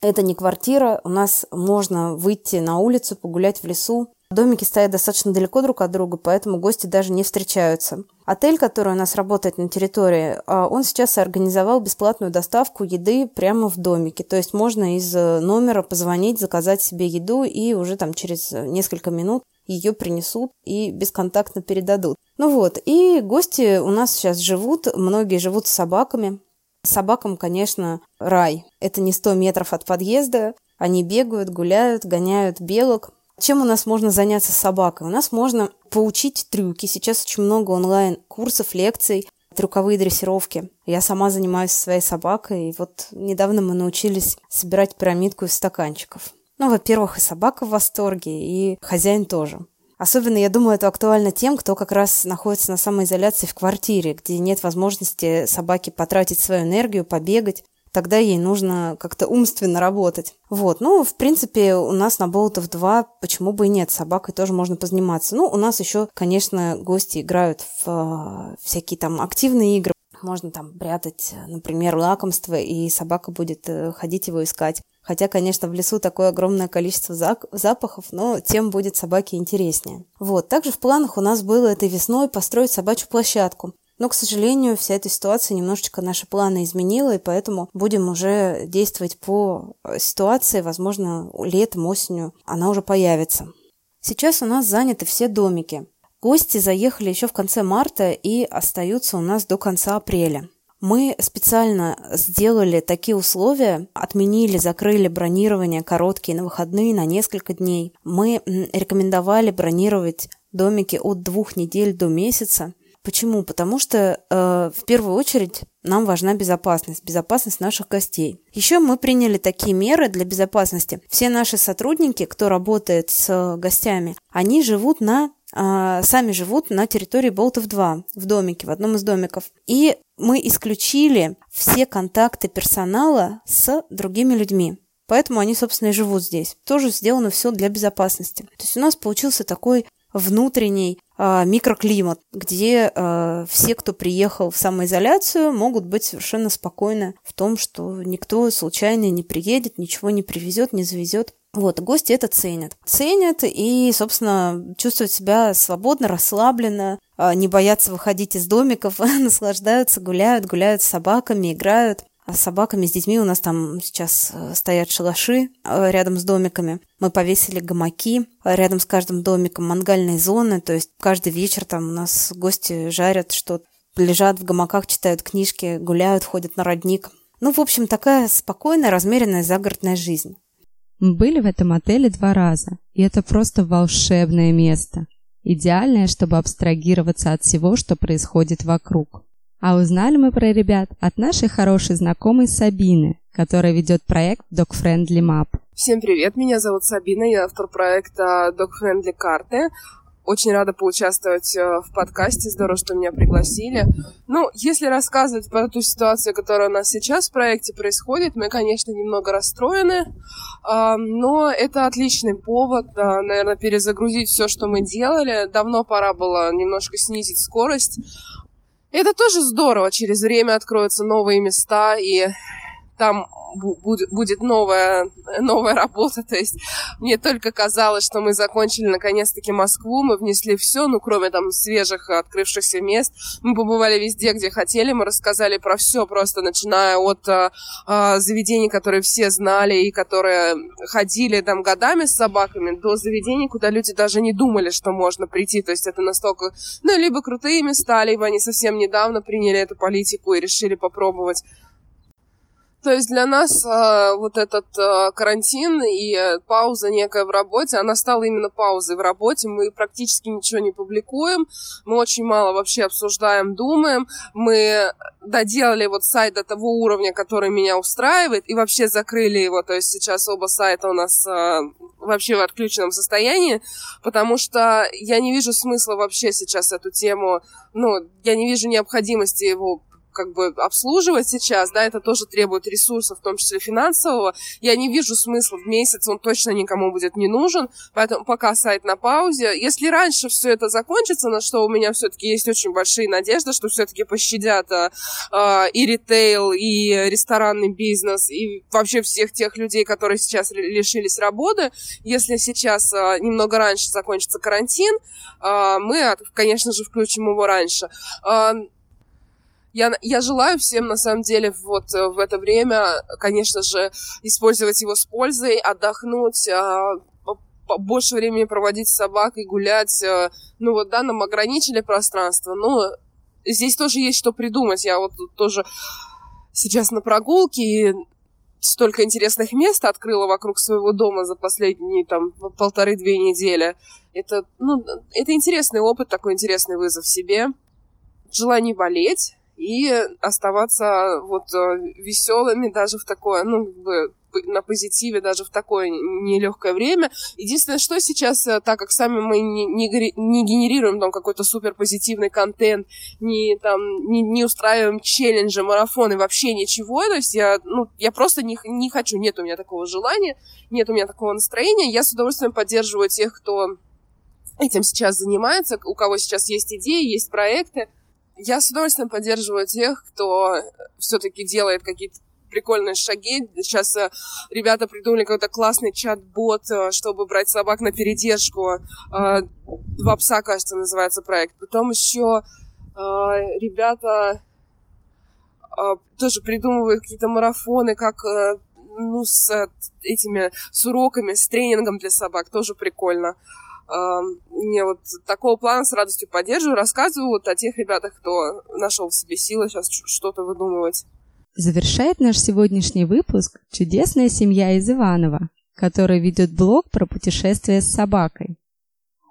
Это не квартира, у нас можно выйти на улицу, погулять в лесу. Домики стоят достаточно далеко друг от друга, поэтому гости даже не встречаются. Отель, который у нас работает на территории, а, он сейчас организовал бесплатную доставку еды прямо в домике. То есть можно из э, номера позвонить, заказать себе еду, и уже там через несколько минут ее принесут и бесконтактно передадут. Ну вот, и гости у нас сейчас живут, многие живут с собаками. Собакам, конечно, рай. Это не 100 метров от подъезда. Они бегают, гуляют, гоняют белок. Чем у нас можно заняться с собакой? У нас можно поучить трюки. Сейчас очень много онлайн-курсов, лекций, трюковые дрессировки. Я сама занимаюсь своей собакой, и вот недавно мы научились собирать пирамидку из стаканчиков. Ну, во-первых, и собака в восторге, и хозяин тоже. Особенно, я думаю, это актуально тем, кто как раз находится на самоизоляции в квартире, где нет возможности собаке потратить свою энергию, побегать. Тогда ей нужно как-то умственно работать. Вот, ну, в принципе, у нас на Болотов 2, почему бы и нет, с собакой тоже можно позаниматься. Ну, у нас еще, конечно, гости играют в э, всякие там активные игры. Можно там прятать, например, лакомство, и собака будет э, ходить его искать. Хотя, конечно, в лесу такое огромное количество запахов, но тем будет собаке интереснее. Вот. Также в планах у нас было этой весной построить собачью площадку. Но, к сожалению, вся эта ситуация немножечко наши планы изменила, и поэтому будем уже действовать по э, ситуации. Возможно, летом, осенью она уже появится. Сейчас у нас заняты все домики. Гости заехали еще в конце марта и остаются у нас до конца апреля. Мы специально сделали такие условия, отменили, закрыли бронирование короткие на выходные на несколько дней. Мы рекомендовали бронировать домики от двух недель до месяца. Почему? Потому что э, в первую очередь нам важна безопасность, безопасность наших гостей. Еще мы приняли такие меры для безопасности. Все наши сотрудники, кто работает с гостями, они живут на а, сами живут на территории Болтов-2, в домике, в одном из домиков. И мы исключили все контакты персонала с другими людьми. Поэтому они, собственно, и живут здесь. Тоже сделано все для безопасности. То есть у нас получился такой внутренний э, микроклимат, где э, все, кто приехал в самоизоляцию, могут быть совершенно спокойны в том, что никто случайно не приедет, ничего не привезет, не завезет. Вот, гости это ценят. Ценят и, собственно, чувствуют себя свободно, расслабленно, а, не боятся выходить из домиков, наслаждаются, гуляют, гуляют с собаками, играют. С собаками, с детьми у нас там сейчас э, стоят шалаши э, рядом с домиками. Мы повесили гамаки э, рядом с каждым домиком, мангальные зоны. То есть каждый вечер там у нас гости жарят что-то, лежат в гамаках, читают книжки, гуляют, ходят на родник. Ну, в общем, такая спокойная, размеренная загородная жизнь. Мы были в этом отеле два раза, и это просто волшебное место. Идеальное, чтобы абстрагироваться от всего, что происходит вокруг. А узнали мы про ребят от нашей хорошей знакомой Сабины, которая ведет проект Dog Friendly Map. Всем привет, меня зовут Сабина, я автор проекта Dog Friendly карты. Очень рада поучаствовать э, в подкасте. Здорово, что меня пригласили. Ну, если рассказывать про ту ситуацию, которая у нас сейчас в проекте происходит, мы, конечно, немного расстроены, но это отличный повод, наверное, перезагрузить все, что мы делали. Давно пора было немножко снизить скорость. Это тоже здорово. Через время откроются новые места, и там будет, новая, новая работа. То есть мне только казалось, что мы закончили наконец-таки Москву, мы внесли все, ну, кроме там свежих открывшихся мест. Мы побывали везде, где хотели, мы рассказали про все, просто начиная от а, а, заведений, которые все знали и которые ходили там годами с собаками, до заведений, куда люди даже не думали, что можно прийти. То есть это настолько, ну, либо крутые места, либо они совсем недавно приняли эту политику и решили попробовать то есть для нас э, вот этот э, карантин и э, пауза некая в работе, она стала именно паузой в работе. Мы практически ничего не публикуем, мы очень мало вообще обсуждаем, думаем. Мы доделали вот сайт до того уровня, который меня устраивает, и вообще закрыли его. То есть сейчас оба сайта у нас э, вообще в отключенном состоянии, потому что я не вижу смысла вообще сейчас эту тему, ну, я не вижу необходимости его как бы обслуживать сейчас, да, это тоже требует ресурсов, в том числе финансового. Я не вижу смысла в месяц, он точно никому будет не нужен, поэтому пока сайт на паузе. Если раньше все это закончится, на что у меня все-таки есть очень большие надежды, что все-таки пощадят а, а, и ритейл, и ресторанный бизнес, и вообще всех тех людей, которые сейчас лишились работы, если сейчас а, немного раньше закончится карантин, а, мы, конечно же, включим его раньше. А, я, я желаю всем, на самом деле, вот э, в это время, конечно же, использовать его с пользой, отдохнуть, а, больше времени проводить с собакой, гулять. А, ну вот, да, нам ограничили пространство, но здесь тоже есть что придумать. Я вот тоже сейчас на прогулке, и столько интересных мест открыла вокруг своего дома за последние там полторы-две недели. Это, ну, это интересный опыт, такой интересный вызов себе. Желание болеть, и оставаться вот э, веселыми даже в такое, ну, как бы на позитиве даже в такое нелегкое время. Единственное, что сейчас, э, так как сами мы не, не, не генерируем там какой-то супер позитивный контент, не, там, не, не устраиваем челленджи, марафоны, вообще ничего, то есть я, ну, я просто не, не хочу, нет у меня такого желания, нет у меня такого настроения. Я с удовольствием поддерживаю тех, кто этим сейчас занимается, у кого сейчас есть идеи, есть проекты, я с удовольствием поддерживаю тех, кто все-таки делает какие-то прикольные шаги. Сейчас э, ребята придумали какой-то классный чат-бот, э, чтобы брать собак на передержку. Э, Два пса, кажется, называется проект. Потом еще э, ребята э, тоже придумывают какие-то марафоны, как э, ну, с этими, с уроками, с тренингом для собак. Тоже прикольно. Не вот такого плана с радостью поддерживаю, рассказываю вот о тех ребятах, кто нашел в себе силы сейчас что-то выдумывать. Завершает наш сегодняшний выпуск чудесная семья из Иванова, которая ведет блог про путешествия с собакой.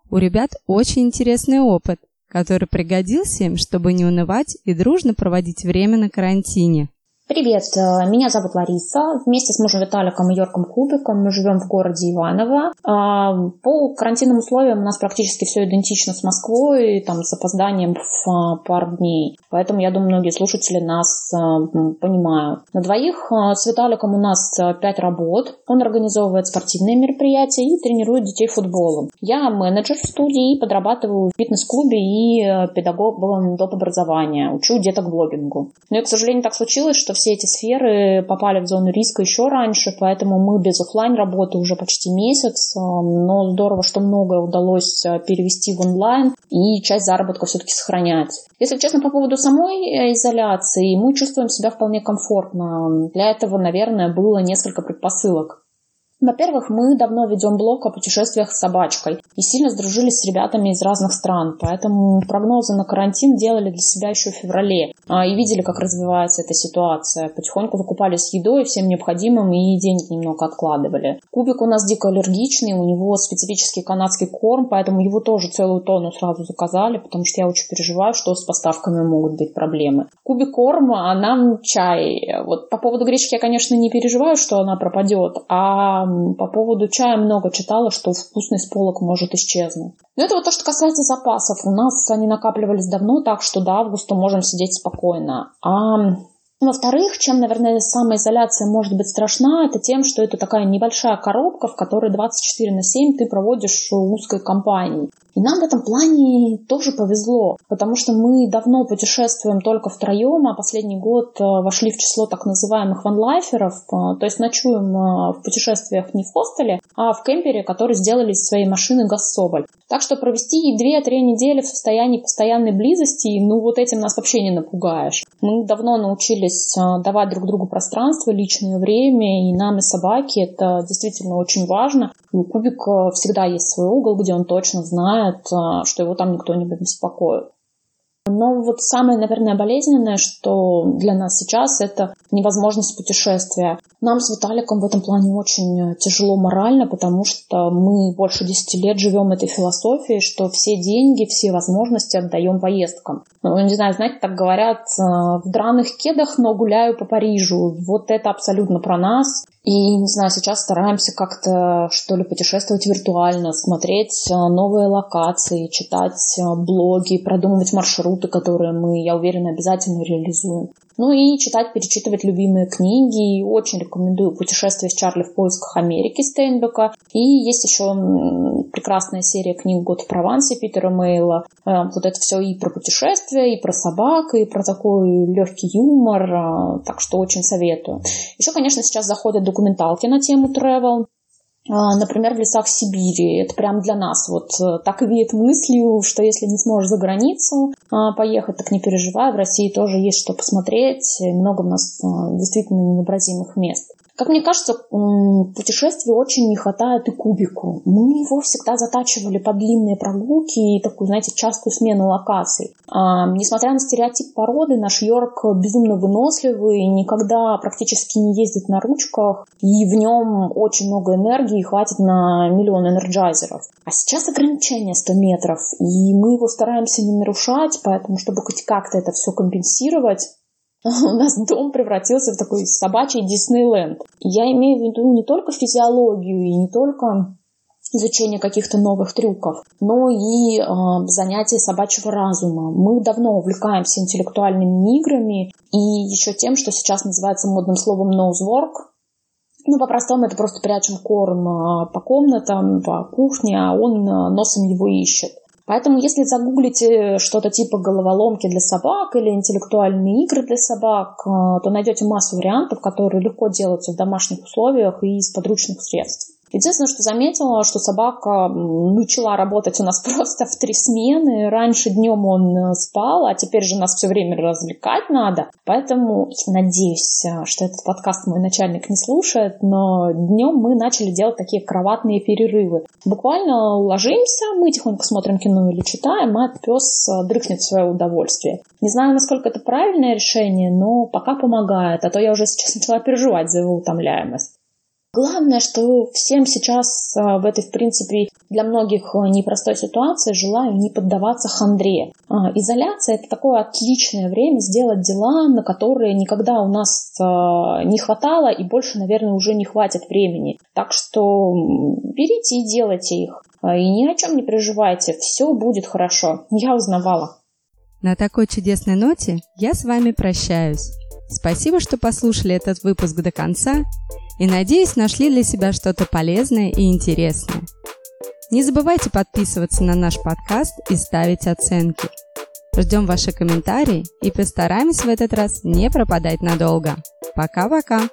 У ребят очень интересный опыт, который пригодился им, чтобы не унывать и дружно проводить время на карантине. Привет, э, меня зовут Лариса. Вместе с мужем Виталиком и Йорком Кубиком мы живем в городе Иваново. А, по карантинным условиям у нас практически все идентично с Москвой, там с опозданием в а, пару дней. Поэтому, я думаю, многие слушатели нас а, понимают. На двоих с Виталиком у нас пять работ. Он организовывает спортивные мероприятия и тренирует детей футболом. Я менеджер в студии и подрабатываю в фитнес-клубе и педагогом доп. образования. Учу деток блогингу. Но, к сожалению, так случилось, что все эти сферы попали в зону риска еще раньше, поэтому мы без офлайн работы уже почти месяц, э, но здорово, что многое удалось э, перевести в онлайн и часть заработка все-таки сохранять. Если честно, по поводу самой э, изоляции, мы чувствуем себя вполне комфортно. Для этого, наверное, было несколько предпосылок. Во-первых, мы давно ведем блог о путешествиях с собачкой и сильно сдружились с ребятами из разных стран, поэтому прогнозы на карантин делали для себя еще в феврале а, и видели, как развивается эта ситуация. Потихоньку закупались едой, всем необходимым и денег немного откладывали. Кубик у нас дико аллергичный, у него специфический канадский корм, поэтому его тоже целую тонну сразу заказали, потому что я очень переживаю, что с поставками могут быть проблемы. Кубик корма, а нам чай. Вот по поводу гречки я, конечно, не переживаю, что она пропадет, а по поводу чая много читала, что вкусный с полок может исчезнуть. Но это вот то, что касается запасов. У нас они накапливались давно, так что до августа можем сидеть спокойно. А во-вторых, чем, наверное, самоизоляция может быть страшна, это тем, что это такая небольшая коробка, в которой 24 на 7 ты проводишь узкой компанией. И нам в этом плане тоже повезло, потому что мы давно путешествуем только втроем, а последний год э, вошли в число так называемых ванлайферов, э, то есть ночуем э, в путешествиях не в хостеле, а в кемпере, который сделали из своей машины Гассоваль. Так что провести 2-3 недели в состоянии постоянной близости, ну вот этим нас вообще не напугаешь. Мы давно научились давать друг другу пространство, личное время, и нам и собаке это действительно очень важно. И у Кубика всегда есть свой угол, где он точно знает, что его там никто не беспокоит. Но вот самое, наверное, болезненное, что для нас сейчас, это невозможность путешествия. Нам с Виталиком в этом плане очень тяжело морально, потому что мы больше 10 лет живем этой философией, что все деньги, все возможности отдаем поездкам. Ну, не знаю, знаете, так говорят, э, в драных кедах, но гуляю по Парижу. Вот это абсолютно про нас. И, не знаю, сейчас стараемся как-то, что ли, путешествовать виртуально, смотреть э, новые локации, читать э, блоги, продумывать маршруты, которые мы, я уверена, обязательно реализуем. Ну и читать, перечитывать любимые книги. Очень рекомендую «Путешествие с Чарли в поисках Америки» Стейнбека. И есть еще прекрасная серия книг «Год в Провансе» Питера Мейла. Э, вот это все и про путешествия, и про собак, и про такой легкий юмор. Так что очень советую. Еще, конечно, сейчас заходят документалки на тему travel. А, например, в лесах Сибири. Это прям для нас вот э, так и веет мыслью, что если не сможешь за границу а, поехать, так не переживай. В России тоже есть что посмотреть. Много у нас а, действительно невообразимых мест. Как мне кажется, путешествий очень не хватает и кубику. Мы его всегда затачивали под длинные прогулки и такую, знаете, частую смену локаций. А, несмотря на стереотип породы, наш Йорк безумно выносливый, никогда практически не ездит на ручках, и в нем очень много энергии, хватит на миллион энерджайзеров. А сейчас ограничение 100 метров, и мы его стараемся не нарушать, поэтому, чтобы хоть как-то это все компенсировать, у нас дом превратился в такой собачий Диснейленд. Я имею в виду не только физиологию и не только изучение каких-то новых трюков, но и э, занятия собачьего разума. Мы давно увлекаемся интеллектуальными играми и еще тем, что сейчас называется модным словом nosework. Ну, по-простому, это просто прячем корм а, по комнатам, по кухне, а он а, носом его ищет. Поэтому, если загуглите что-то типа головоломки для собак или интеллектуальные игры для собак, э, то найдете массу вариантов, которые легко делаются в домашних условиях и из подручных средств. Единственное, что заметила, что собака начала работать у нас просто в три смены. Раньше днем он э, спал, а теперь же нас все время развлекать надо. Поэтому надеюсь, э, что этот подкаст мой начальник не слушает, но днем мы начали делать такие кроватные перерывы. Буквально ложимся, мы тихонько смотрим кино или читаем, а пес э, дрыхнет в свое удовольствие. Не знаю, насколько это правильное решение, но пока помогает, а то я уже сейчас начала переживать за его утомляемость. Главное, что всем сейчас а, в этой, в принципе, для многих а, непростой ситуации желаю не поддаваться хандре. А, изоляция – это такое отличное время сделать дела, на которые никогда у нас не хватало и больше, наверное, уже не хватит времени. Так что берите и делайте их. И ни о чем не переживайте, все будет хорошо. Я узнавала. На такой чудесной ноте я с вами прощаюсь. Спасибо, что послушали этот выпуск до конца и, надеюсь, нашли для себя что-то полезное и интересное. Не забывайте подписываться на наш подкаст и ставить оценки. Ждем ваши комментарии и постараемся в этот раз не пропадать надолго. Пока-пока!